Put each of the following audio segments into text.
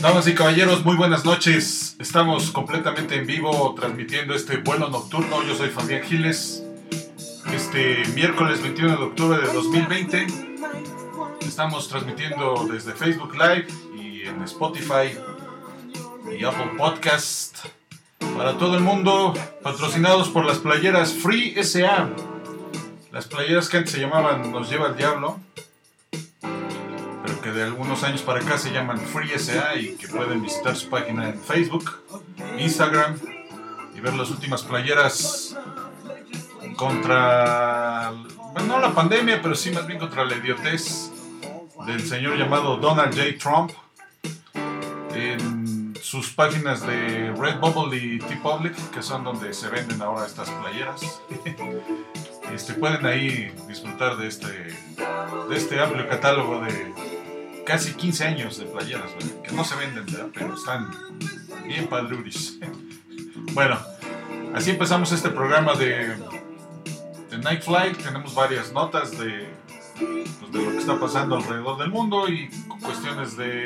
Damas y caballeros, muy buenas noches. Estamos completamente en vivo transmitiendo este vuelo nocturno. Yo soy Fabián Giles. Este miércoles 21 de octubre de 2020 estamos transmitiendo desde Facebook Live y en Spotify y Apple Podcast para todo el mundo, patrocinados por las playeras Free SA. Las playeras que antes se llamaban Nos lleva el diablo que de algunos años para acá se llaman Free SA y que pueden visitar su página en Facebook, Instagram y ver las últimas playeras contra, bueno, no la pandemia, pero sí más bien contra la idiotez del señor llamado Donald J. Trump en sus páginas de Redbubble y T-Public, que son donde se venden ahora estas playeras. Este, pueden ahí disfrutar de este, de este amplio catálogo de casi 15 años de playeras, que no se venden, pero están bien padruris. Bueno, así empezamos este programa de, de Night Flight. Tenemos varias notas de, pues, de lo que está pasando alrededor del mundo y cuestiones de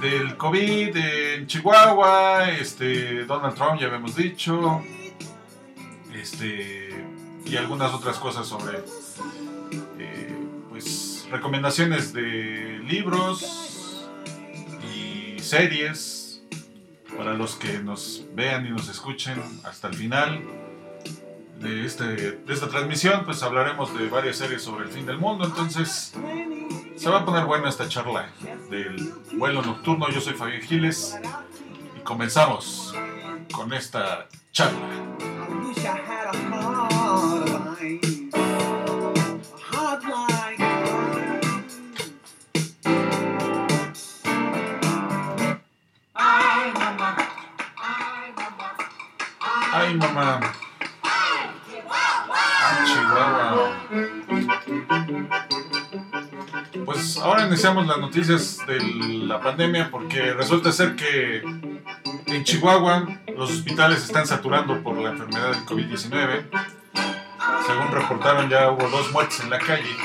del COVID en Chihuahua, este, Donald Trump ya habíamos dicho, este, y algunas otras cosas sobre eh, pues recomendaciones de libros y series para los que nos vean y nos escuchen hasta el final de, este, de esta transmisión pues hablaremos de varias series sobre el fin del mundo. Entonces se va a poner buena esta charla del vuelo nocturno. Yo soy Fabián Giles y comenzamos con esta charla Mamá. Ay, Chihuahua. Pues ahora iniciamos las noticias de la pandemia porque resulta ser que en Chihuahua los hospitales están saturando por la enfermedad del COVID-19. Según reportaron ya hubo dos muertes en la calle.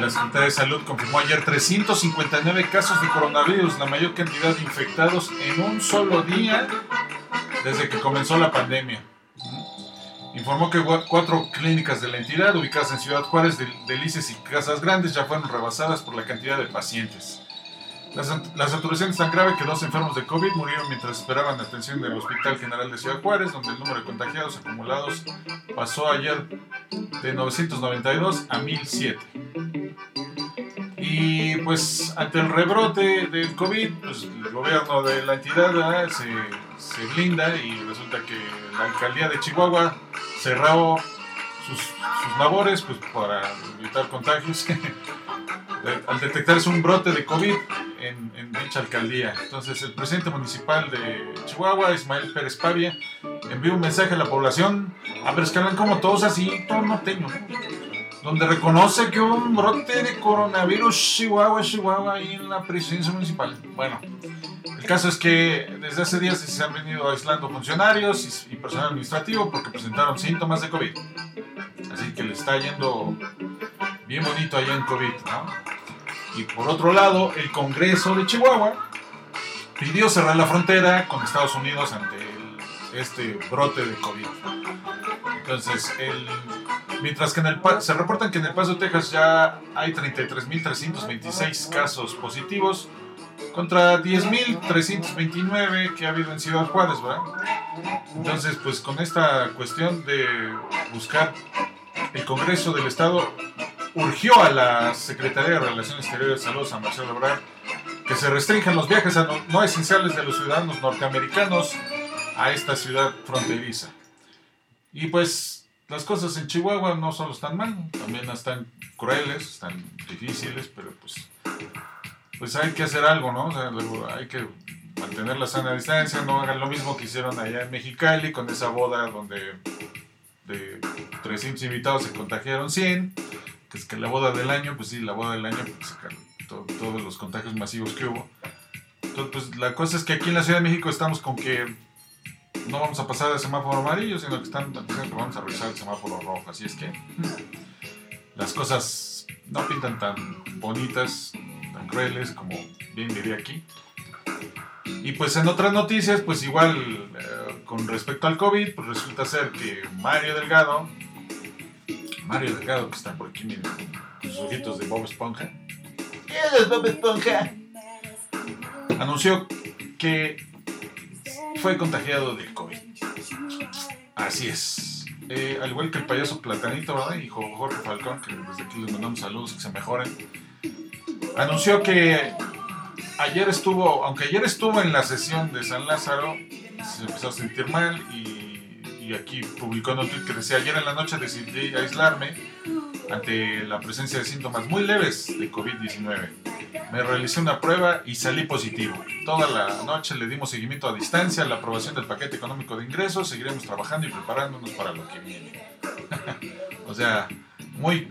La Secretaría de Salud confirmó ayer 359 casos de coronavirus, la mayor cantidad de infectados en un solo día desde que comenzó la pandemia. Informó que cuatro clínicas de la entidad, ubicadas en Ciudad Juárez, Delices y Casas Grandes, ya fueron rebasadas por la cantidad de pacientes. La, saturación es tan grave que dos enfermos de COVID murieron mientras esperaban atención del Hospital General de Ciudad Juárez, donde el número de contagiados acumulados pasó ayer de 992 a 1007. Y pues ante el rebrote del COVID, pues el gobierno de la entidad se, se, blinda y resulta que la alcaldía de Chihuahua cerró sus, sus labores pues, para evitar contagios. Al detectarse un brote de COVID en, en, dicha alcaldía. Entonces el presidente municipal de Chihuahua, Ismael Pérez Pavia, envió un mensaje a la población, a ver, es que hablan como todos así, todo norteño, donde reconoce que hubo un brote de coronavirus Chihuahua, Chihuahua, ahí en la presidencia municipal. Bueno, el caso es que desde hace días se han venido aislando funcionarios y, personal administrativo porque presentaron síntomas de COVID. Así que le está yendo bien bonito allá en COVID, ¿no? Y por otro lado, el Congreso de Chihuahua pidió cerrar la frontera con Estados Unidos ante este brote de COVID. Entonces, el, mientras que en el, se reportan que en El Paso, Texas ya hay 33.326 casos positivos contra 10.329 que ha habido en Ciudad Juárez, ¿verdad? Entonces, pues con esta cuestión de buscar el Congreso del Estado urgió a la Secretaría de Relaciones Exteriores de Salud, San Marcelo Ebrard, que se restrinjan los viajes no, esenciales de los ciudadanos norteamericanos a esta ciudad fronteriza. Y pues las cosas en Chihuahua no solo están mal, también están crueles, están difíciles, pero pues, pues hay que hacer algo, ¿no? hay que mantener la sana distancia, no hagan lo mismo que hicieron allá en Mexicali con esa boda donde de 300 invitados se contagiaron 100 que es que la boda del año, pues sí, la boda del año, pues, todos los contagios masivos que hubo. Entonces, pues la cosa es que aquí en la Ciudad de México estamos con que no vamos a pasar de semáforo amarillo, sino que están vamos a revisar el semáforo rojo. Así es que las cosas no pintan tan bonitas, tan crueles, como bien diría aquí. Y pues en otras noticias, pues igual eh, con respecto al COVID, pues resulta ser que Mario Delgado, Mario Delgado que está por aquí, miren, con sus ojitos de Bob Esponja. ¿Quién es Bob Esponja? Anunció que fue contagiado del COVID. Así es. Eh, al igual que el payaso Platanito, ¿verdad? Y Jorge Falcón, que desde aquí les mandamos saludos, que se mejoren. Anunció que ayer estuvo, aunque ayer estuvo en la sesión de San Lázaro, se empezó a sentir mal y, y aquí publicó en un tweet que decía, ayer en la noche decidí aislarme ante la presencia de síntomas muy leves de COVID-19. Me realicé una prueba y salí positivo. Toda la noche le dimos seguimiento a distancia la aprobación del paquete económico de ingresos. Seguiremos trabajando y preparándonos para lo que viene. o sea, muy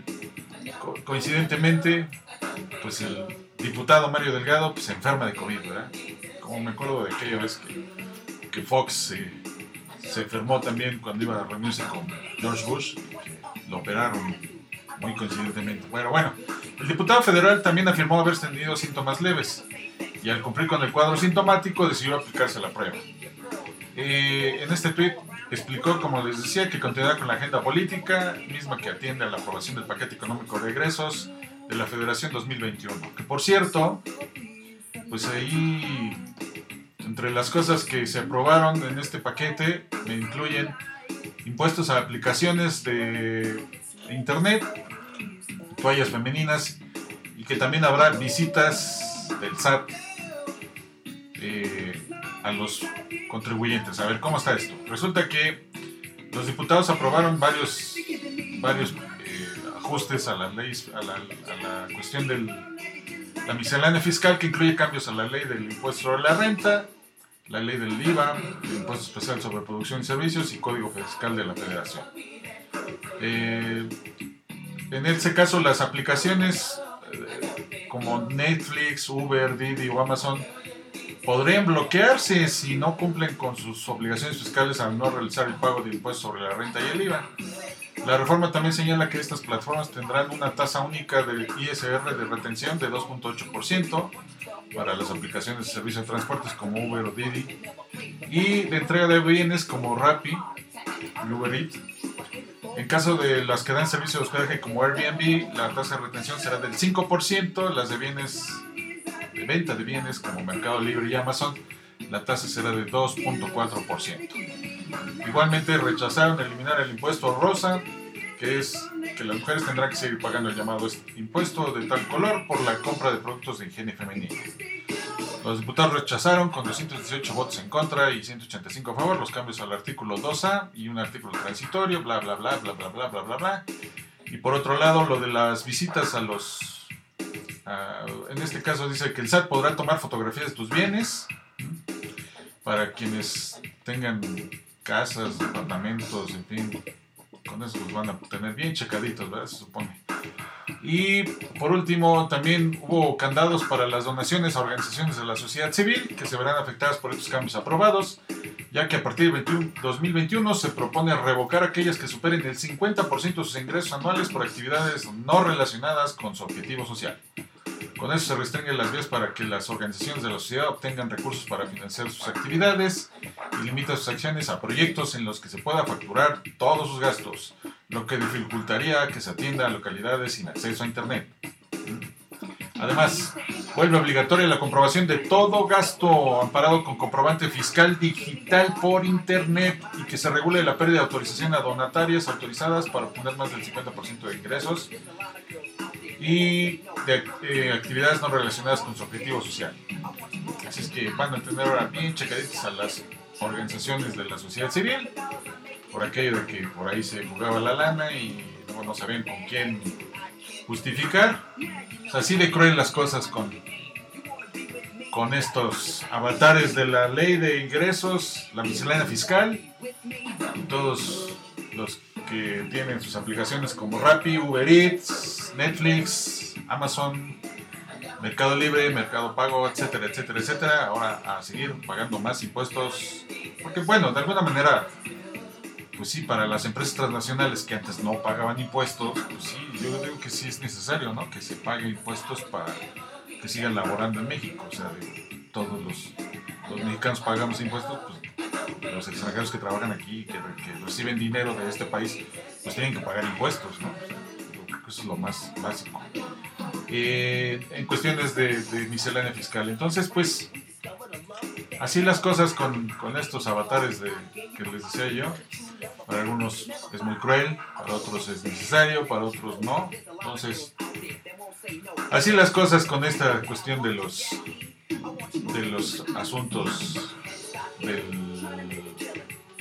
co- coincidentemente, pues el diputado Mario Delgado pues, se enferma de COVID, ¿verdad? Como me acuerdo de aquella vez que, que Fox se enfermó también cuando iba a reunirse con George Bush, que lo operaron muy coincidentemente. Bueno, bueno, el diputado federal también afirmó haber tenido síntomas leves y al cumplir con el cuadro sintomático decidió aplicarse la prueba. Eh, en este tweet explicó, como les decía, que continuará con la agenda política, misma que atiende a la aprobación del paquete económico de egresos de la Federación 2021. Que por cierto, pues ahí, entre las cosas que se aprobaron en este paquete, me incluyen impuestos a aplicaciones de internet, toallas femeninas y que también habrá visitas del SAT eh, a los contribuyentes. A ver, ¿cómo está esto? Resulta que los diputados aprobaron varios, varios eh, ajustes a la ley, a la, a la cuestión de la miscelánea fiscal que incluye cambios a la ley del impuesto sobre la renta, la ley del IVA, el impuesto especial sobre producción y servicios y código fiscal de la federación. Eh, en ese caso, las aplicaciones eh, como Netflix, Uber, Didi o Amazon podrían bloquearse si no cumplen con sus obligaciones fiscales al no realizar el pago de impuestos sobre la renta y el IVA. La reforma también señala que estas plataformas tendrán una tasa única de ISR de retención de 2.8% para las aplicaciones de servicio de transportes como Uber o Didi y de entrega de bienes como Rappi y Uber Eats. En caso de las que dan servicio de hospedaje como Airbnb, la tasa de retención será del 5%, las de bienes de venta de bienes como Mercado Libre y Amazon, la tasa será de 2.4%. Igualmente rechazaron eliminar el impuesto rosa, que es que las mujeres tendrán que seguir pagando el llamado impuesto de tal color por la compra de productos de higiene femenina. Los diputados rechazaron con 218 votos en contra y 185 a favor los cambios al artículo 2A y un artículo transitorio, bla, bla, bla, bla, bla, bla, bla, bla, bla. Y por otro lado, lo de las visitas a los... en este caso dice que el SAT podrá tomar fotografías de tus bienes para quienes tengan casas, departamentos, en fin. Con eso los van a tener bien checaditos, ¿verdad? Se supone. Y por último, también hubo candados para las donaciones a organizaciones de la sociedad civil que se verán afectadas por estos cambios aprobados, ya que a partir de 21 2021 se propone revocar aquellas que superen el 50% de sus ingresos anuales por actividades no relacionadas con su objetivo social. Con eso se restringen las vías para que las organizaciones de la sociedad obtengan recursos para financiar sus actividades y limita sus acciones a proyectos en los que se pueda facturar todos sus gastos, lo que dificultaría que se atienda a localidades sin acceso a Internet. Además, vuelve obligatoria la comprobación de todo gasto amparado con comprobante fiscal digital por Internet y que se regule la pérdida de autorización a donatarias autorizadas para obtener más del 50% de ingresos y de eh, actividades no relacionadas con su objetivo social. Así es que van a tener ahora bien checaditas a las organizaciones de la sociedad civil por aquello de que por ahí se jugaba la lana y luego no sabían con quién justificar. O sea, así de cruel las cosas con, con estos avatares de la ley de ingresos, la miscelánea fiscal, y todos los que tienen sus aplicaciones como Rappi, Uber Eats, Netflix, Amazon, Mercado Libre, Mercado Pago, etcétera, etcétera, etcétera. Ahora a seguir pagando más impuestos. Porque bueno, de alguna manera, pues sí, para las empresas transnacionales que antes no pagaban impuestos, pues sí, yo digo que sí es necesario, ¿no? Que se pague impuestos para que sigan laborando en México. O sea, de todos los, los mexicanos pagamos impuestos, pues los extranjeros que trabajan aquí, que, reciben dinero de este país, pues tienen que pagar impuestos, ¿no? Eso es lo más básico. Eh, en cuestiones de, de miscelánea fiscal. Entonces, pues, así las cosas con, con estos avatares de, que les decía yo. Para algunos es muy cruel, para otros es necesario, para otros no. Entonces, así las cosas con esta cuestión de los de los asuntos del,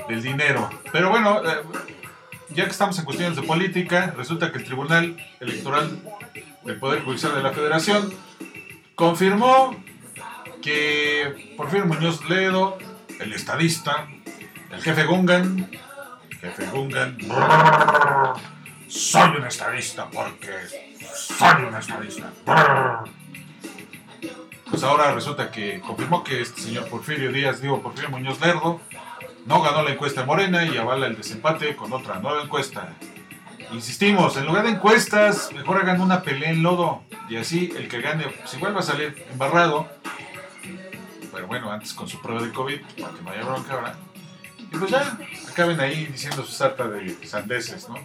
del dinero. Pero bueno, eh, ya que estamos en cuestiones de política, resulta que el Tribunal Electoral del Poder Judicial de la Federación confirmó que Porfirio Muñoz Ledo, el estadista, el jefe Gungan, jefe Gungan, soy un estadista porque soy un estadista. Pues ahora resulta que confirmó que este señor Porfirio Díaz, digo Porfirio Muñoz Lerdo, no ganó la encuesta Morena y avala el desempate con otra nueva encuesta. Insistimos, en lugar de encuestas, mejor hagan una pelea en lodo y así el que gane, si vuelve a salir embarrado, pero bueno, antes con su prueba de COVID, para que no haya bronca ahora, y pues ya acaben ahí diciendo su sarta de sandeces, ¿no?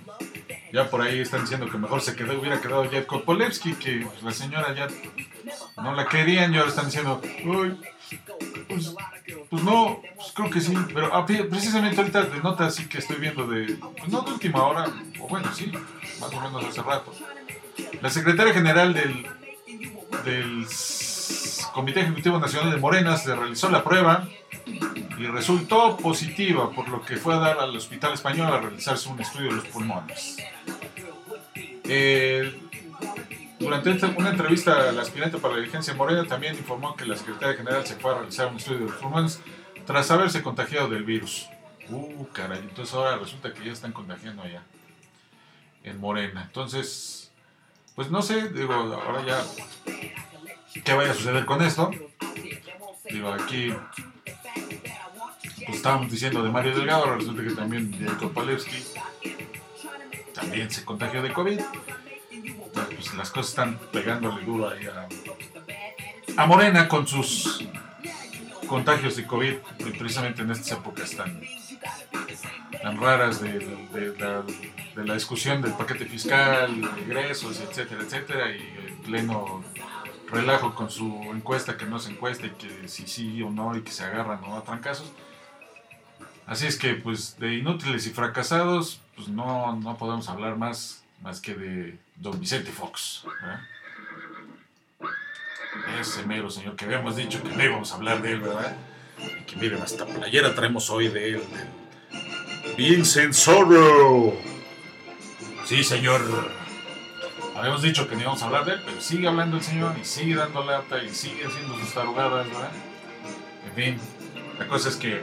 Ya por ahí están diciendo que mejor se quedó, hubiera quedado Jet Kopolevsky, que pues, la señora ya no la querían y ahora están diciendo, uy, pues, pues no, pues creo que sí, pero ah, pre- precisamente ahorita de nota así que estoy viendo de, pues no de última hora, o bueno, sí, más o menos hace rato. La secretaria general del, del Comité Ejecutivo Nacional de Morena se realizó la prueba y resultó positiva, por lo que fue a dar al Hospital Español a realizarse un estudio de los pulmones. Eh, durante una entrevista, el aspirante para la dirigencia Morena también informó que la secretaria general se fue a realizar un estudio de los pulmones tras haberse contagiado del virus. Uh, caray, entonces ahora resulta que ya están contagiando allá en Morena. Entonces, pues no sé, digo, ahora ya, ¿qué vaya a suceder con esto? Digo, aquí pues estábamos diciendo de Mario Delgado, resulta que también Jacob Palevsky también se contagió de COVID. Pues las cosas están pegándole duro ahí a, Morena con sus contagios de COVID, precisamente en estas épocas tan, tan raras de, de- la, discusión del paquete fiscal, ingresos, etcétera, etcétera, y en pleno relajo con su encuesta que no es encuesta y que si sí o no y que se agarran o no a trancazos. Así es que, pues, de inútiles y fracasados, pues no, no podemos hablar más, más que de don Vicente Fox. ¿verdad? Ese mero señor que habíamos dicho que no íbamos a hablar de él, ¿verdad? Y que miren, hasta playera traemos hoy de él. del Vincent Sorrow. Sí, señor. Habíamos dicho que no íbamos a hablar de él, pero sigue hablando el señor y sigue dando lata y sigue haciendo sus tarugadas, ¿verdad? En fin, la cosa es que,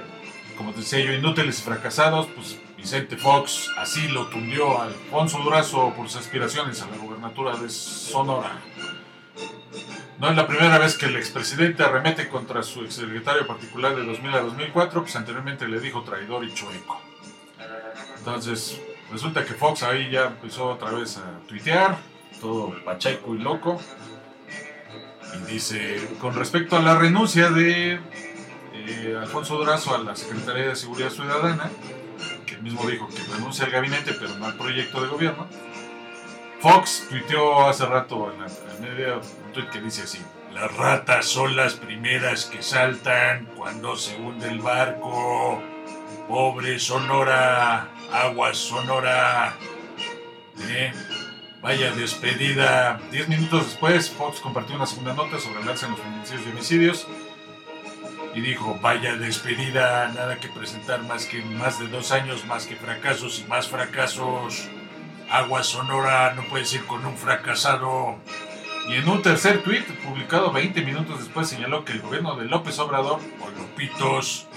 como te decía yo, inútiles y fracasados, pues Vicente Fox así lo tundió a Alfonso Durazo por sus aspiraciones a la gubernatura de Sonora. No es la primera vez que el expresidente arremete contra su exsecretario particular de 2000 a 2004, pues anteriormente le dijo traidor y chueco. Entonces, resulta que Fox ahí ya empezó otra vez a tuitear, todo pacheco y loco. Y dice, con respecto a la renuncia de eh, Alfonso Durazo a la Secretaría de Seguridad Ciudadana, mismo dijo que renuncia al gabinete pero no al proyecto de gobierno, Fox tuiteó hace rato en la en media un tuit que dice así, las ratas son las primeras que saltan cuando se hunde el barco. Pobre Sonora, aguas Sonora. ¿Eh? Vaya despedida. Diez minutos después, Fox compartió una segunda nota sobre el alza en los feminicidios y homicidios y dijo, vaya despedida, nada que presentar más que más de dos años, más que fracasos y más fracasos. Agua Sonora, no puedes ir con un fracasado. Y en un tercer tuit, publicado 20 minutos después, señaló que el gobierno de López Obrador, o Lopitos,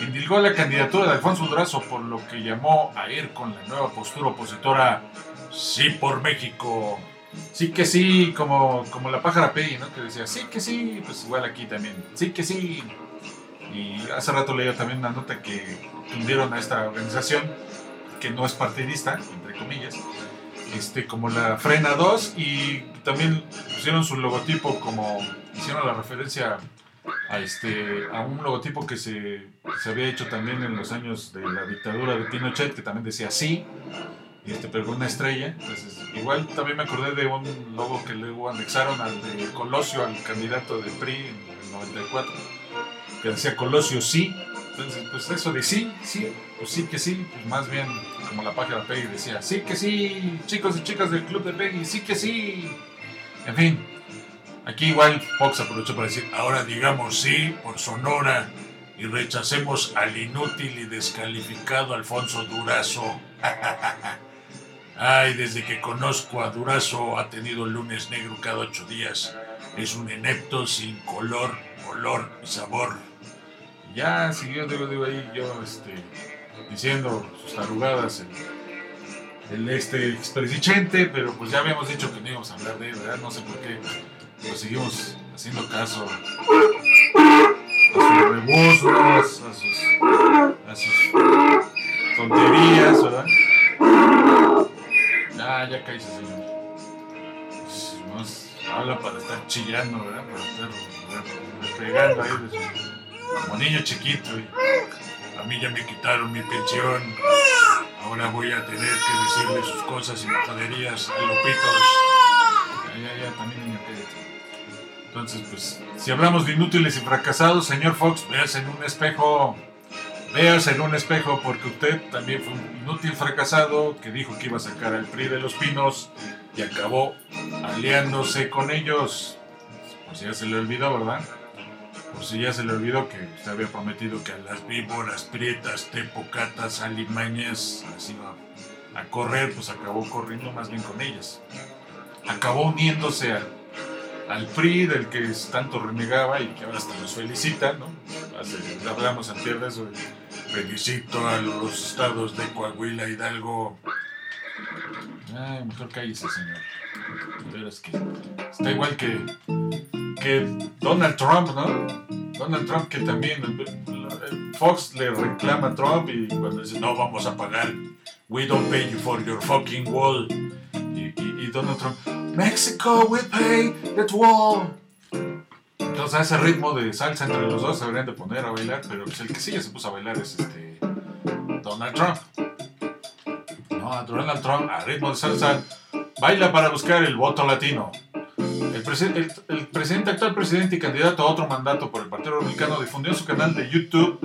indilgó la candidatura de Alfonso Durazo por lo que llamó a ir con la nueva postura opositora Sí por México. Sí que sí, como, como la pájara Peggy, ¿no? Que decía, sí que sí, pues igual aquí también, sí que sí. Y hace rato leí también una nota que tundieron a esta organización, que no es partidista, entre comillas, este, como la Frena 2 y también pusieron su logotipo como hicieron la referencia a, este, a un logotipo que se, se había hecho también en los años de la dictadura de Pinochet, que también decía sí, y este, con una estrella. Entonces, igual también me acordé de un logo que luego anexaron al de Colosio, al candidato de PRI en el 94, que decía Colosio sí. Entonces, pues eso de sí, sí, pues sí que sí, pues más bien como la página de Peggy decía, sí que sí, chicos y chicas del club de Peggy, sí que sí. En fin, aquí igual Fox aprovechó para decir, ahora digamos sí por Sonora y rechacemos al inútil y descalificado Alfonso Durazo. Ay, desde que conozco a Durazo ha tenido lunes negro cada ocho días. Es un inepto sin color, olor y sabor. Ya siguió, digo, digo ahí yo este, diciendo sus tarugadas el, el este expresidente, pero pues ya habíamos dicho que no íbamos a hablar de él, ¿verdad? No sé por qué. Pues seguimos haciendo caso a sus rebuzos, a sus, a sus tonterías, ¿verdad? Ya, ya cállese, señor. Más habla para estar chillando, ¿verdad? Para estar repegando ahí de como niño chiquito. a mí ya me quitaron mi pensión. Ahora voy a tener que decirle sus cosas y majaderías a Lopitos. Ya, ya, ya, también niño. Entonces, pues, si hablamos de inútiles y fracasados, señor Fox, véase en un espejo. Véase en un espejo porque usted también fue un inútil fracasado que dijo que iba a sacar al PRI de los pinos y acabó aliándose con ellos. Por si ya se le olvidó, ¿verdad? Por si ya se le olvidó que usted había prometido que a las víboras prietas, tepocatas, alimañas, las iba a correr, pues acabó corriendo más bien con ellas. Acabó uniéndose al, al PRI del que tanto renegaba y que ahora hasta los felicita, ¿no? Hablamos antes de. Felicito a los estados de Coahuila, Hidalgo. Ay, mejor cállese, señor. De veras que está igual que, que Donald Trump, ¿no? Donald Trump que también eh, Fox le reclama a Trump y cuando dice no vamos a pagar, we don't pay you for your fucking wall. Y, y- y Donald Trump, Mexico, we pay that wall. Entonces a ese ritmo de salsa entre los dos se deberían de poner a bailar, pero pues el que sí ya se puso a bailar es este Donald Trump. No, Donald Trump a ritmo de salsa baila para buscar el voto latino. El, presi- el- el presidente, actual presidente y candidato a otro mandato por el Partido Republicano difundió en su canal de YouTube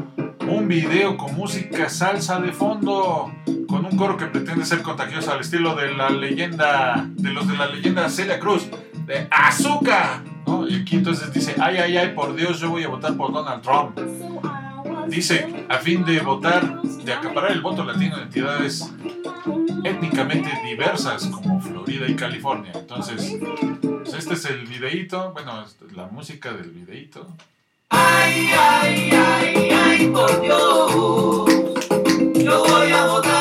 un video con música salsa de fondo, con un coro que pretende ser contagioso al estilo de la leyenda, de los de la leyenda Celia Cruz, de Azúcar. Y aquí entonces dice, ay, ay, ay, por Dios, yo voy a votar por Donald Trump. Dice, a fin de votar, de acaparar el voto latino de entidades étnicamente diversas como Florida y California. Entonces, pues este es el videíto, bueno, esta es la música del videíto. Ay, ay, ay, ay, por Dios. Yo voy a votar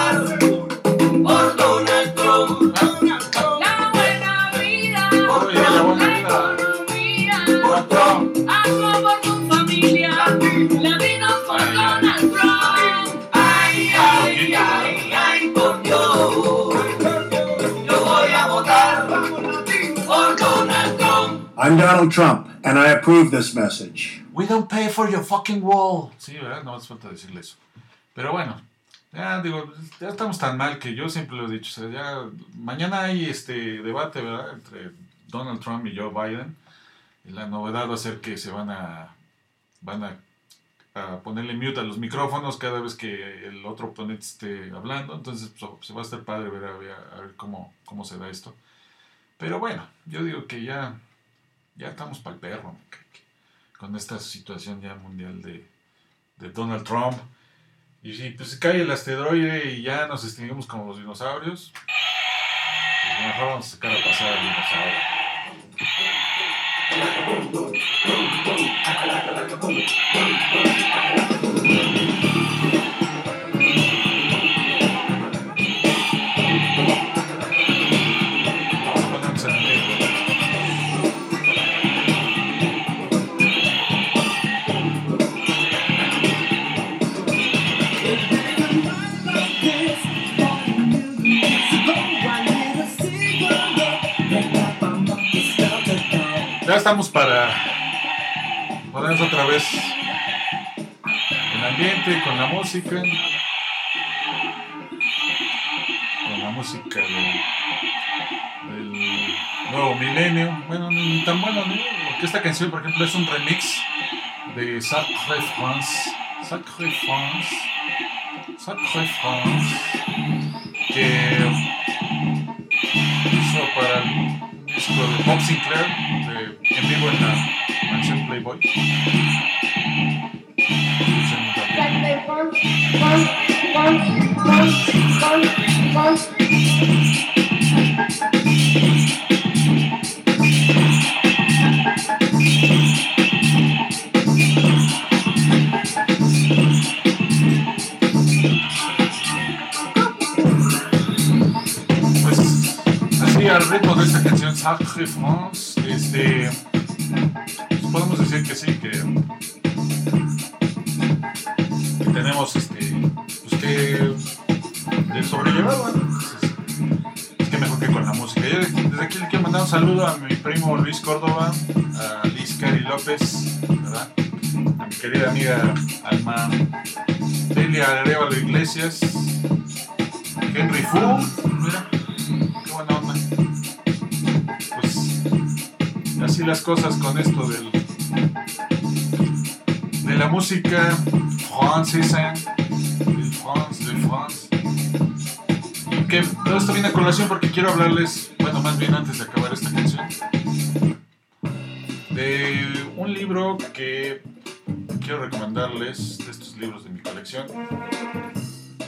I'm Donald Trump, and I approve this message. We don't pay for your fucking wall. Sí, ¿verdad? No hace falta decirle eso. Pero bueno, ya digo, ya estamos tan mal que yo siempre lo he dicho. O sea, ya mañana hay este debate, ¿verdad? Entre Donald Trump y Joe Biden. Y la novedad va a ser que se van a van a, a ponerle mute a los micrófonos cada vez que el otro oponente esté hablando. Entonces pues, se va a estar padre ver, a ver, a ver cómo, cómo se da esto. Pero bueno, yo digo que ya, ya estamos para el perro. con esta situación ya mundial de, de Donald Trump. Y si pues cae el asteroide y ya nos extinguimos como los dinosaurios, pues mejor vamos a sacar a pasar al dinosaurio. Estamos para ponernos otra vez en ambiente, con la música. Con la música del, nuevo milenio. Bueno, ni tan bueno, ¿no? Porque esta canción, por ejemplo, es un remix de Sacré France. Sacré France. Sacré France. Que hizo para el disco de Bob Sinclair en vivo en la mansión Playboy. Pues así al ritmo de esta canción Sacré France, saludo a mi primo Luis Córdoba, a Liz Cari López, ¿verdad? a mi querida amiga Alma Delia Arevalo Iglesias, Henry Fu, mira, qué buena onda. Pues así las cosas con esto del de la música francesa, del France, de France. Que todo esto viene a colación porque quiero hablarles, bueno, más bien antes de acabar libro que quiero recomendarles, de estos libros de mi colección,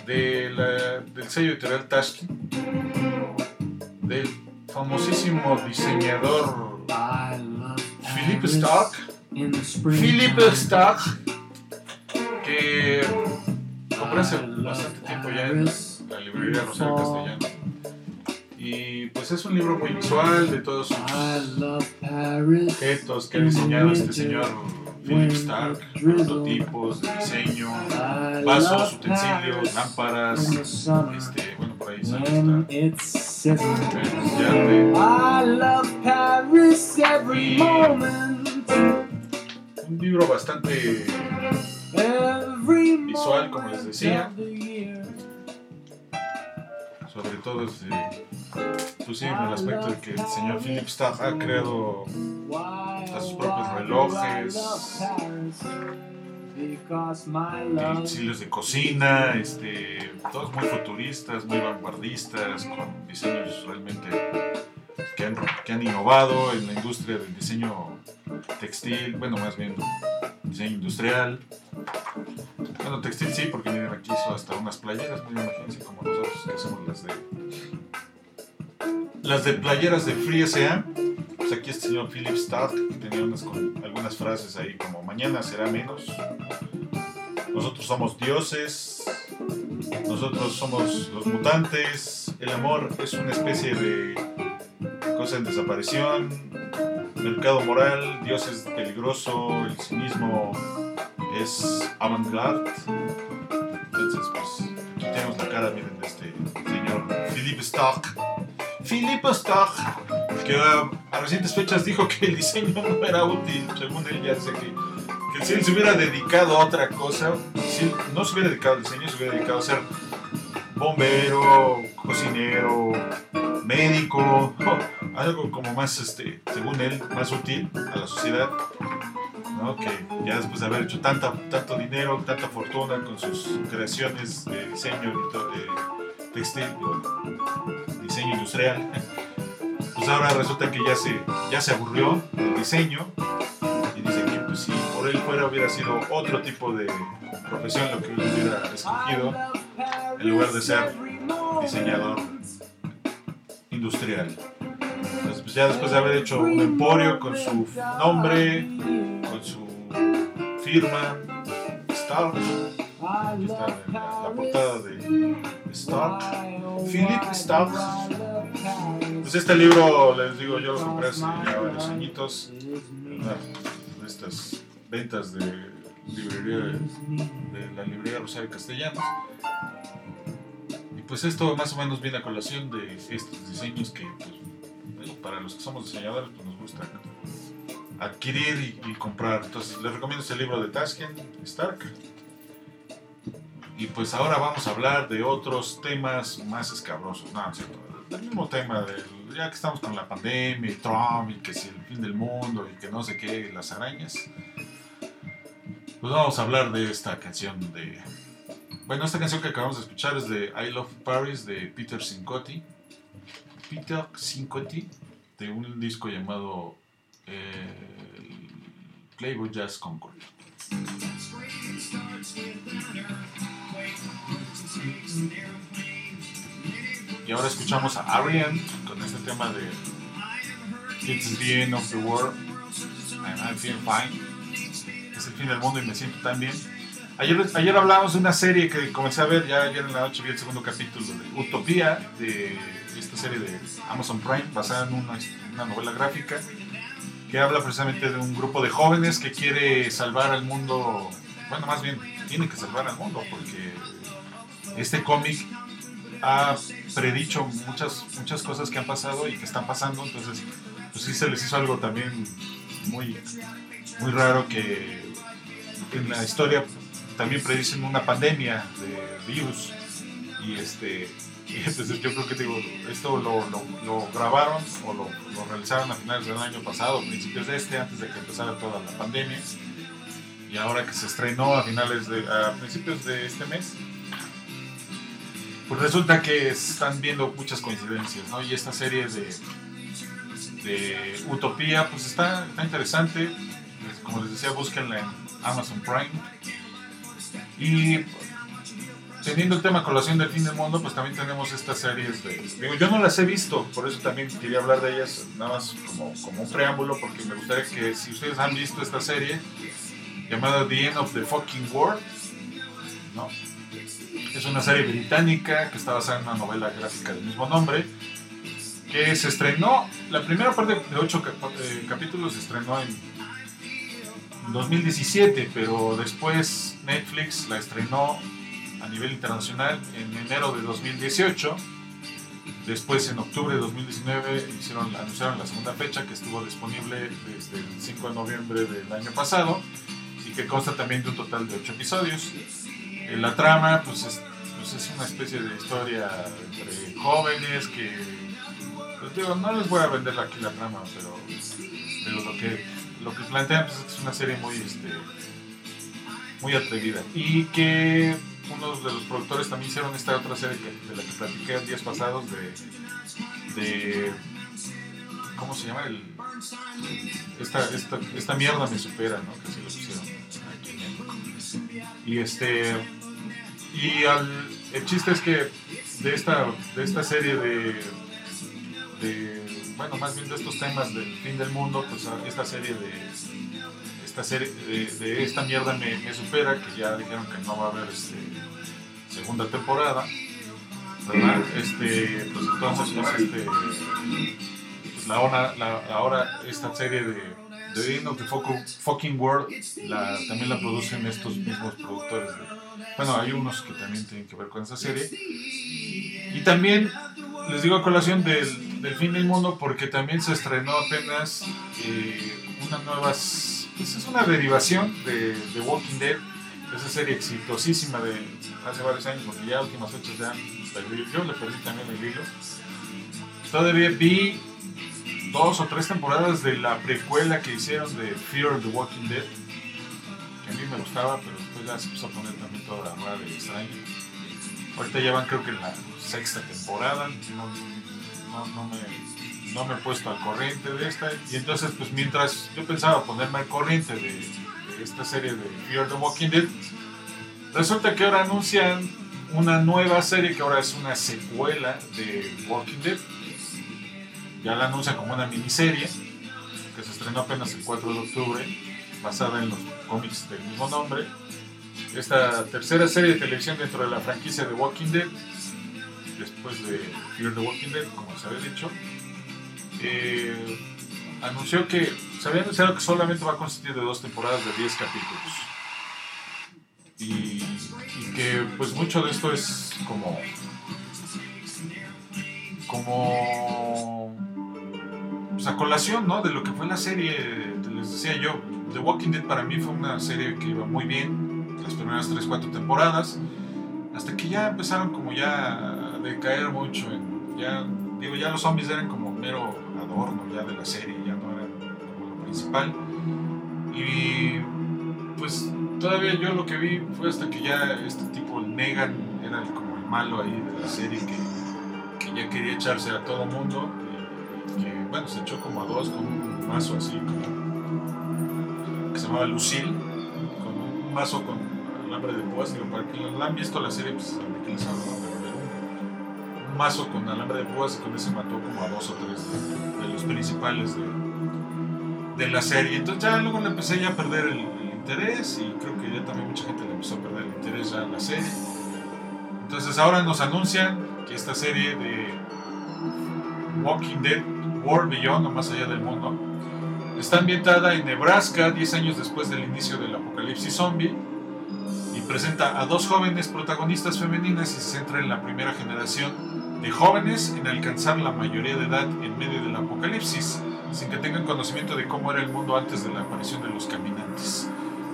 del sello editorial Tashkent, del famosísimo diseñador Philippe Stark, Philippe Stark, que compré hace bastante tiempo ya en la librería Rosario Castellano. Y pues es un libro muy visual de todos sus objetos que ha diseñado este señor Philip Stark, prototipos de diseño, vasos, utensilios, lámparas, este, bueno, por ahí sale esta, el yate. I love Paris every Y- moment, un libro bastante Visual, como les decía. moment of the year. Este, inclusive en el aspecto de que el señor Philip Stark ha creado Hasta sus propios relojes. utensilios de cocina, este, todos muy futuristas, muy vanguardistas, con diseños realmente que han, que han innovado en la industria del diseño textil, bueno, más bien diseño industrial. Bueno, textil sí, porque miren, aquí hizo hasta unas playeras, miren, imagínense como nosotros que hacemos las de las de playeras de Free S.A. Pues aquí este señor Philip Stark tenía unas con algunas frases ahí como mañana será menos. Nosotros somos dioses. Nosotros somos los mutantes. El amor es una especie de cosa en desaparición. Mercado moral, Dios es peligroso, el cinismo es avant-garde. Entonces, pues, aquí tenemos la cara, miren, de este señor Philip Stark. Philip Stark, que a recientes fechas dijo que el diseño no era útil, según él ya sé que, que si él se hubiera dedicado a otra cosa, si no se hubiera dedicado al diseño, se hubiera dedicado a ser bombero, cocinero, médico, algo como más, este, según él, más útil a la sociedad. ¿no? Que ya después de haber hecho tanta, tanto dinero, tanta fortuna con sus creaciones de diseño y todo, de textil, diseño industrial, pues ahora resulta que ya se, ya se aburrió del diseño y dice que pues, si por él fuera hubiera sido otro tipo de profesión lo que él hubiera escogido en lugar de ser diseñador industrial. Entonces, pues ya después de haber hecho un emporio con su nombre, con su firma, Stark, aquí está la, la portada de Stark, Philip Stark. Pues este libro, les digo, yo lo compré hace ya varios añitos, en estas ventas de librería de, la librería Rosario Castellanos. Y pues esto más o menos viene a colación de estos diseños que pues, para los que somos diseñadores pues nos gusta adquirir y, y comprar. Entonces les recomiendo este libro de Tasken Stark. Y pues ahora vamos a hablar de otros temas más escabrosos. No, es cierto. El mismo tema del, ya que estamos con la pandemia y Trump y que si el fin del mundo y que no sé qué, las arañas. Pues vamos a hablar de esta canción de... Bueno, esta canción que acabamos de escuchar es de I Love Paris de Peter Cincotti. Peter Cincotti, de un disco llamado eh, Playboy Jazz Concord. Y ahora escuchamos a R.E.M. con este tema de It's the end of the world and I feel fine. Es el fin del mundo y me siento tan bien. Ayer, ayer hablábamos de una serie que comencé a ver, ya ayer en la noche vi el segundo capítulo de Utopía, de esta serie de Amazon Prime, basada en una, una novela gráfica, que habla precisamente de un grupo de jóvenes que quiere salvar al mundo, bueno, más bien, tiene que salvar al mundo, porque este cómic ha predicho muchas, muchas cosas que han pasado y que están pasando, entonces pues sí se les hizo algo también muy, muy raro que en la historia también predicen una pandemia de virus y este y entonces yo creo que digo, esto lo, lo, lo grabaron o lo, lo realizaron a finales del año pasado, principios de este, antes de que empezara toda la pandemia. Y ahora que se estrenó a finales de, a principios de este mes, pues resulta que están viendo muchas coincidencias, ¿no? Y esta serie de, de Utopía, pues está, está interesante. Como les decía, búsquenla en Amazon Prime. Y teniendo el tema colación del fin del mundo, pues también tenemos estas series de... Digo, yo no las he visto, por eso también quería hablar de ellas, nada más como, como un preámbulo, porque me gustaría que si ustedes han visto esta serie, llamada The End of the Fucking World, ¿no? Es una serie británica que está basada en una novela gráfica del mismo nombre, que se estrenó, la primera parte de ocho eh, capítulos se estrenó en 2017, pero después Netflix la estrenó a nivel internacional en enero de 2018. Después, en octubre de 2019, hicieron, anunciaron la segunda fecha que estuvo disponible desde el 5 de noviembre del año pasado y que consta también de un total de 8 episodios. Eh, La trama, pues es, pues es una especie de historia entre jóvenes que. Pues digo, no les voy a vender aquí la trama, pero, pero lo que lo que plantean pues, es una serie muy este, muy atrevida y que uno de los productores también hicieron esta otra serie que- de la que platiqué días pasados de, de ¿cómo se llama? El, esta, esta, esta mierda me supera, ¿no? Que así lo pusieron aquí en. Y este y al, el chiste es que de esta, de esta serie de, de bueno más bien de estos temas del fin del mundo pues esta serie de esta serie de, de esta mierda me, me supera que ya dijeron que no va a haber este, segunda temporada ¿verdad? este pues entonces pues, este pues, la hora la, ahora esta serie de The End of the Fucking- World la, también la producen estos mismos productores bueno hay unos que también tienen que ver con esa serie. Y también les digo a colación del, del fin del mundo porque también se estrenó apenas eh, una nueva pues es una derivación de, de Walking Dead esa serie exitosísima de hace varios años porque ya últimas fechas ya yo le perdí también el hilo. Todavía vi dos o tres temporadas de la precuela que hicieron de Fear the Walking Dead que a mí me gustaba pero después ya se empezó a poner también toda rara y extraña ahorita ya van creo que en la sexta temporada no, no, no me, no me he puesto al corriente de esta. Y entonces pues mientras yo pensaba ponerme al corriente de, de esta serie de Fear the Walking Dead resulta que ahora anuncian una nueva serie que ahora es una secuela de Walking Dead ya la anuncian como una miniserie que se estrenó apenas el 4 de octubre basada en los cómics del mismo nombre esta tercera serie de televisión dentro de la franquicia de Walking Dead, después de Fear the Walking Dead, como se había dicho, eh, anunció que se había anunciado que solamente va a consistir de dos temporadas de 10 capítulos. Y, y que pues mucho de esto es como como pues, a colación ¿no? de lo que fue la serie les decía yo, The Walking Dead para mí fue una serie que iba muy bien, las primeras 3, 4 temporadas, hasta que ya empezaron como ya a decaer mucho. Ya, digo, ya los zombies eran como mero adorno ya de la serie, ya no eran como lo principal. Y pues todavía yo lo que vi fue hasta que ya este tipo, el Negan, era como el malo ahí de la serie que, que ya quería echarse a todo mundo. Que bueno, se echó como a dos con un mazo así como que se llamaba Lucille, con un mazo con alambre de púas. Digo, para que la han visto la serie, pues de qué les hablo, pero un, mazo con alambre de púas y con ese mató como a dos o tres de, de los principales de, de la serie. Entonces ya luego le empecé ya a perder el, el interés y creo que ya también mucha gente le empezó a perder el interés ya en la serie. Entonces ahora nos anuncian que esta serie de Walking Dead World Beyond, o más allá del mundo, está ambientada en Nebraska 10 años después del inicio del apocalipsis zombie y presenta a dos jóvenes protagonistas femeninas y se centra en la primera generación de jóvenes en alcanzar la mayoría de edad en medio del apocalipsis, sin que tengan conocimiento de cómo era el mundo antes de la aparición de los caminantes.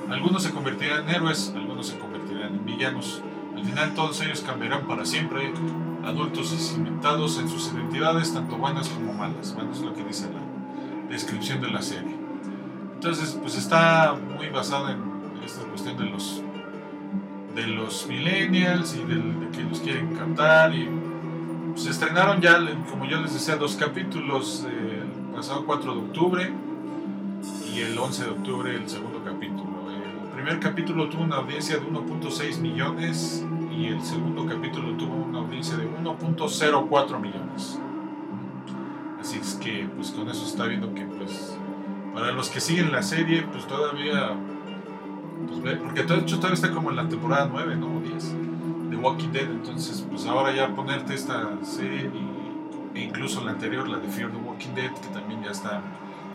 Algunos se convertirán en héroes, algunos se convertirán en villanos. Al final todos ellos cambiarán para siempre, adultos y cimentados en sus identidades, tanto buenas como malas. Bueno, es lo que dice la descripción de la serie. Entonces, pues está muy basada en esta cuestión de los de los millennials y de, que los quieren captar y se estrenaron ya, como yo les decía, dos capítulos eh, el pasado 4 de octubre y el 11 de octubre el segundo capítulo. El primer capítulo tuvo una audiencia de 1.6 millones y el segundo capítulo tuvo una audiencia de 1.04 millones. Así es que pues con eso está viendo que pues para los que siguen la serie pues todavía pues porque de hecho todavía está como en la temporada 9, ¿no? O 10 de Walking Dead, entonces pues ahora ya ponerte esta serie e incluso la anterior, la de Fear the Walking Dead, que también ya está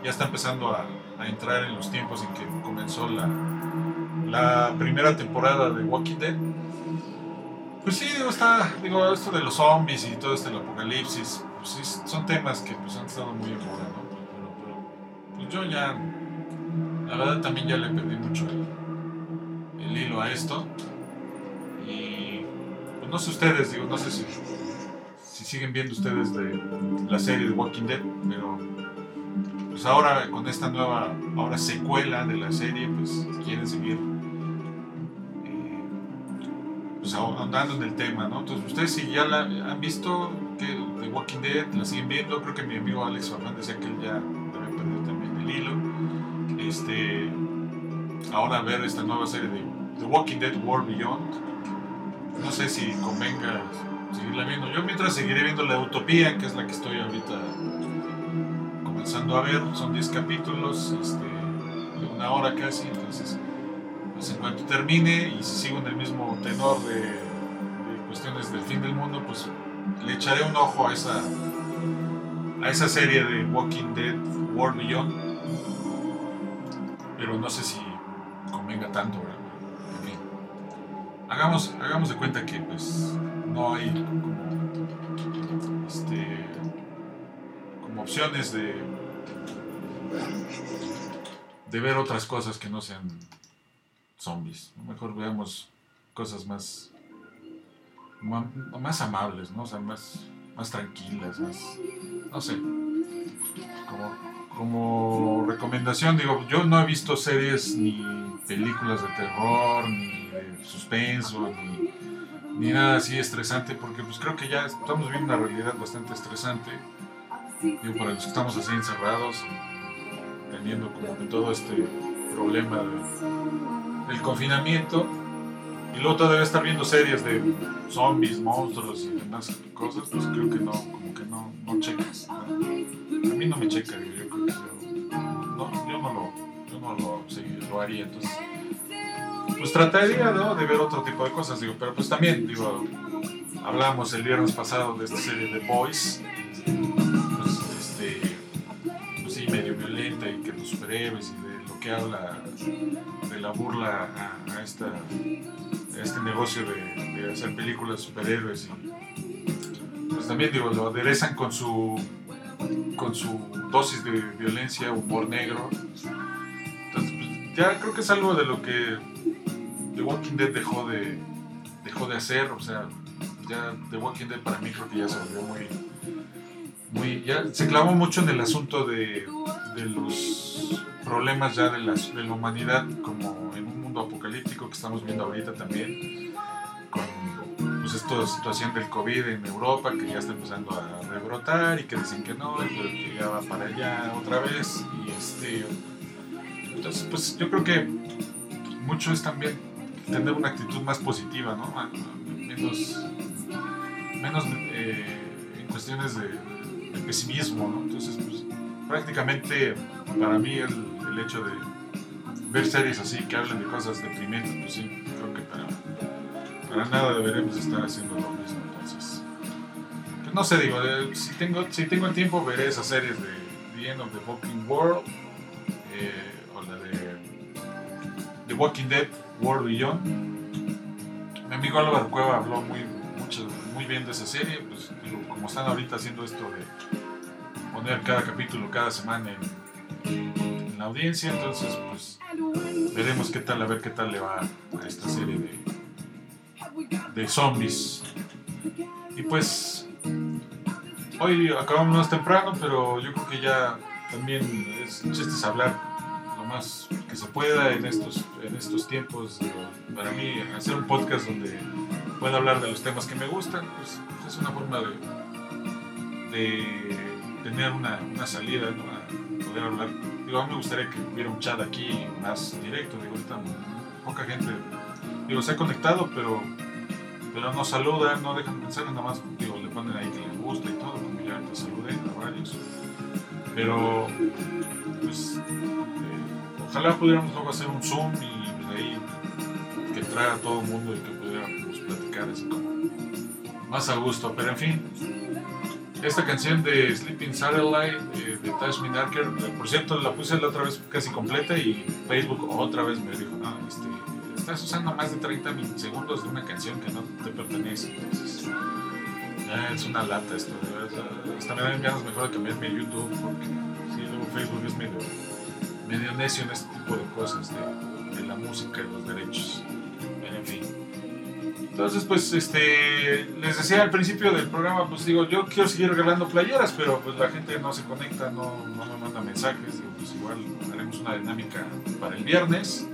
ya está empezando a, a entrar en los tiempos en que comenzó la, la primera temporada de Walking Dead. Pues sí, digo, está, digo, esto de los zombies y todo esto del apocalipsis, pues sí, son temas que pues han estado muy en moda, ¿no? Pero, pues yo ya, la verdad también ya le perdí mucho el, el hilo a esto. Y pues no sé ustedes, digo, no sé si, si siguen viendo ustedes de la serie de Walking Dead, pero pues ahora con esta nueva ahora secuela de la serie, pues quieren seguir pues ahondando en el tema, ¿no? Entonces ustedes si ya la han visto de Walking Dead, la siguen viendo, creo que mi amigo Alex Fernández decía que él ya debe perder también el hilo. Este ahora ver esta nueva serie de The Walking Dead World Beyond. No sé si convenga seguirla viendo. Yo mientras seguiré viendo la Utopía, que es la que estoy ahorita comenzando a ver. Son 10 capítulos, este, de una hora casi. Entonces, pues en cuanto termine y si sigo en el mismo tenor de, cuestiones del fin del mundo, pues le echaré un ojo a esa, a esa serie de Walking Dead World Beyond. Pero no sé si convenga tanto. En fin. Hagamos, hagamos de cuenta que pues no hay como, este, como opciones de, de ver otras cosas que no sean zombies. Mejor veamos cosas más, más amables, ¿no? O sea, más, más tranquilas, más, no sé. Como, como recomendación, digo, yo no he visto series ni películas de terror, ni de suspenso, ni, ni nada así estresante, porque pues creo que ya estamos viviendo una realidad bastante estresante. Digo, para los que estamos así encerrados, teniendo como que todo este problema de- del confinamiento, y luego todavía estar viendo series de zombies, monstruos y demás cosas, pues creo que no, como que no, no checa. A mí no me checa, yo creo que no, yo no lo, yo no lo, lo haría, entonces pues trataría ¿no? de ver otro tipo de cosas, digo, pero pues también, digo, hablamos el viernes pasado de esta serie de Boys, los superhéroes y de lo que habla de la burla a, a este negocio de, hacer películas de superhéroes y pues también, digo, lo aderezan con su con su dosis de violencia, humor negro ya creo que es algo de lo que The Walking Dead dejó de, dejó de hacer. O sea, ya The Walking Dead para mí creo que ya se volvió muy. muy ya se clavó mucho en el asunto de, de los problemas ya de, las, de la humanidad, como en un mundo apocalíptico que estamos viendo ahorita también, con pues, esta situación del COVID en Europa que ya está empezando a rebrotar y que dicen que no, pero que ya va para allá otra vez. Y este, entonces, pues yo creo que mucho es también tener una actitud más positiva, ¿no? A- Menos, menos eh, en cuestiones de, de pesimismo, ¿no? Entonces, pues, prácticamente para mí el, el hecho de ver series así que hablen de cosas deprimentes, pues sí, creo que para, para nada deberemos estar haciendo lo mismo. Entonces, pues no sé, digo, eh, si, tengo, si tengo el tiempo veré esas series de The End of the Walking World eh, o la de The Walking Dead World Beyond. Mi amigo Álvaro Cueva habló muy, mucho, muy bien de esa serie, pues como están ahorita haciendo esto de poner cada capítulo cada semana en, audiencia, entonces pues veremos qué tal, a ver qué tal le va a esta serie de, de zombies. Y pues hoy acabamos más temprano, pero yo creo que ya también es chiste es hablar lo más que se pueda en estos, en estos tiempos. Para mí, hacer un podcast donde pueda hablar de los temas que me gustan, pues, es una forma de, de tener una, una salida, ¿no? A poder hablar. Digo, a mí me gustaría que hubiera un chat aquí más directo. Digo, ahorita poca gente, digo, se ha conectado, pero, pero no saludan, no dejan mensajes, nada más, digo, le ponen ahí que les gusta y todo, como ya te saludé a varios. Pero, pues, eh, ojalá pudiéramos luego hacer un Zoom y de ahí que entrara todo el mundo y que pudiéramos platicar así como más a gusto. Pero en fin, esta canción de Sleeping Satellite eh, de Tashmin Arker, eh, por cierto, la puse la otra vez casi completa y Facebook otra vez me dijo, no, este, estás usando más de 30 mil segundos de una canción que no te pertenece. Entonces, es una lata esto. de verdad. Hasta me dan ganas mejor de cambiarme a YouTube porque sí, luego Facebook es medio, medio necio en este tipo de cosas de, de la música y los derechos. Entonces, pues, este, les decía al principio del programa, pues digo, yo quiero seguir regalando playeras, pero pues la gente no se conecta, no, no me manda mensajes, digo, pues igual haremos una dinámica para el viernes,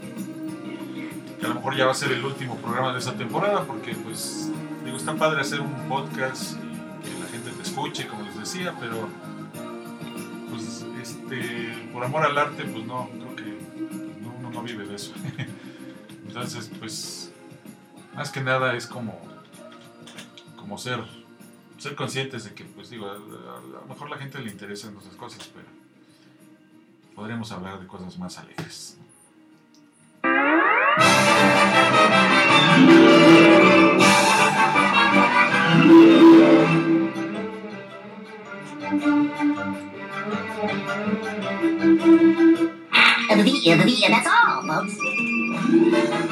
que a lo mejor ya va a ser el último programa de esta temporada, porque pues, digo, está padre hacer un podcast y que la gente te escuche, como les decía, pero pues, este, por amor al arte, pues no, creo que no, uno no vive de eso. Entonces, pues, más que nada es como, como ser, ser conscientes de que, pues digo, a, a- a lo mejor la gente le interesan nuestras cosas, pero podremos hablar de cosas más alegres. The, the, that's all, folks.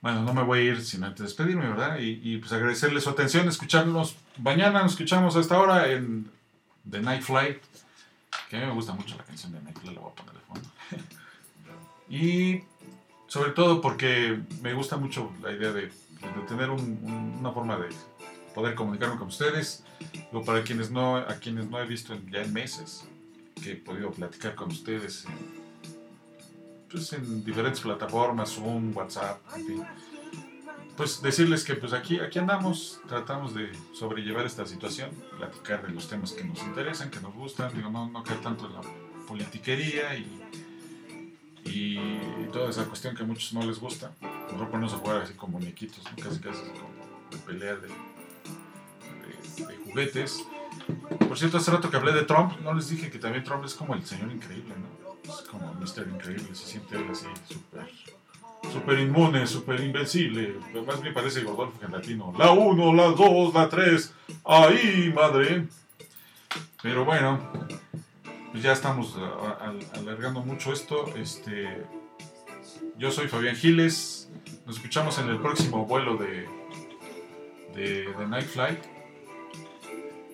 Bueno, no me voy a ir sin antes despedirme, ¿verdad? Y, pues agradecerles su atención, escucharnos. Mañana nos escuchamos a esta hora en The Night Flight, que a mí me gusta mucho la canción de Night Flight, la voy a poner de fondo. y sobre todo porque me gusta mucho la idea de, tener un- un- una forma de poder comunicarme con ustedes. Luego, para quienes no, a quienes no he visto ya en meses, que he podido platicar con ustedes en, pues, en diferentes plataformas, Zoom, WhatsApp, en fin. Pues decirles que pues aquí, aquí andamos, tratamos de sobrellevar esta situación, platicar de los temas que nos interesan, que nos gustan, digo, no, no caer tanto en la politiquería y, y toda esa cuestión que a muchos no les gusta. Mejor ponernos a jugar así como muñequitos, casi casi como de pelea de, de- de juguetes. Por cierto, hace rato que hablé de Trump, no les dije que también Trump es como el señor increíble, ¿no? Es como Mr. Increíble, se siente él así, súper súper inmune, súper invencible. Más bien parece Godolfo Gelatino. La 1, la 2, la 3. ¡Ahí, madre! Pero bueno, pues ya estamos alargando mucho esto. Este, yo soy Fabián Giles. Nos escuchamos en el próximo vuelo de, de, de Night Flight.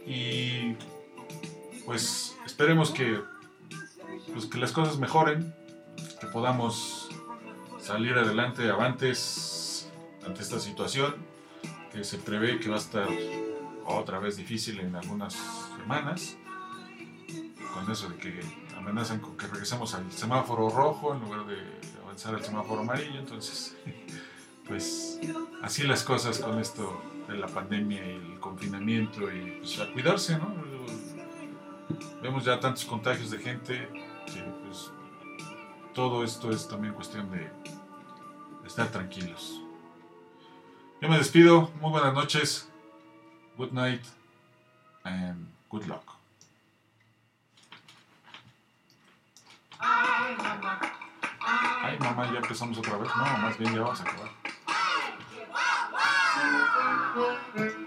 Y pues esperemos que, pues, que las cosas mejoren, que podamos salir adelante, avantes ante esta situación, que se prevé que va a estar otra vez difícil en algunas semanas, con eso de que amenazan con que regresemos al semáforo rojo en lugar de avanzar al semáforo amarillo, entonces, pues así las cosas con esto de la pandemia y el confinamiento y pues a cuidarse, ¿no? Vemos ya tantos contagios de gente que pues todo esto es también cuestión de estar tranquilos. Yo me despido, muy buenas noches, good night and good luck. Ay mamá, ya empezamos otra vez. No, más bien ya vamos a acabar. Thank you.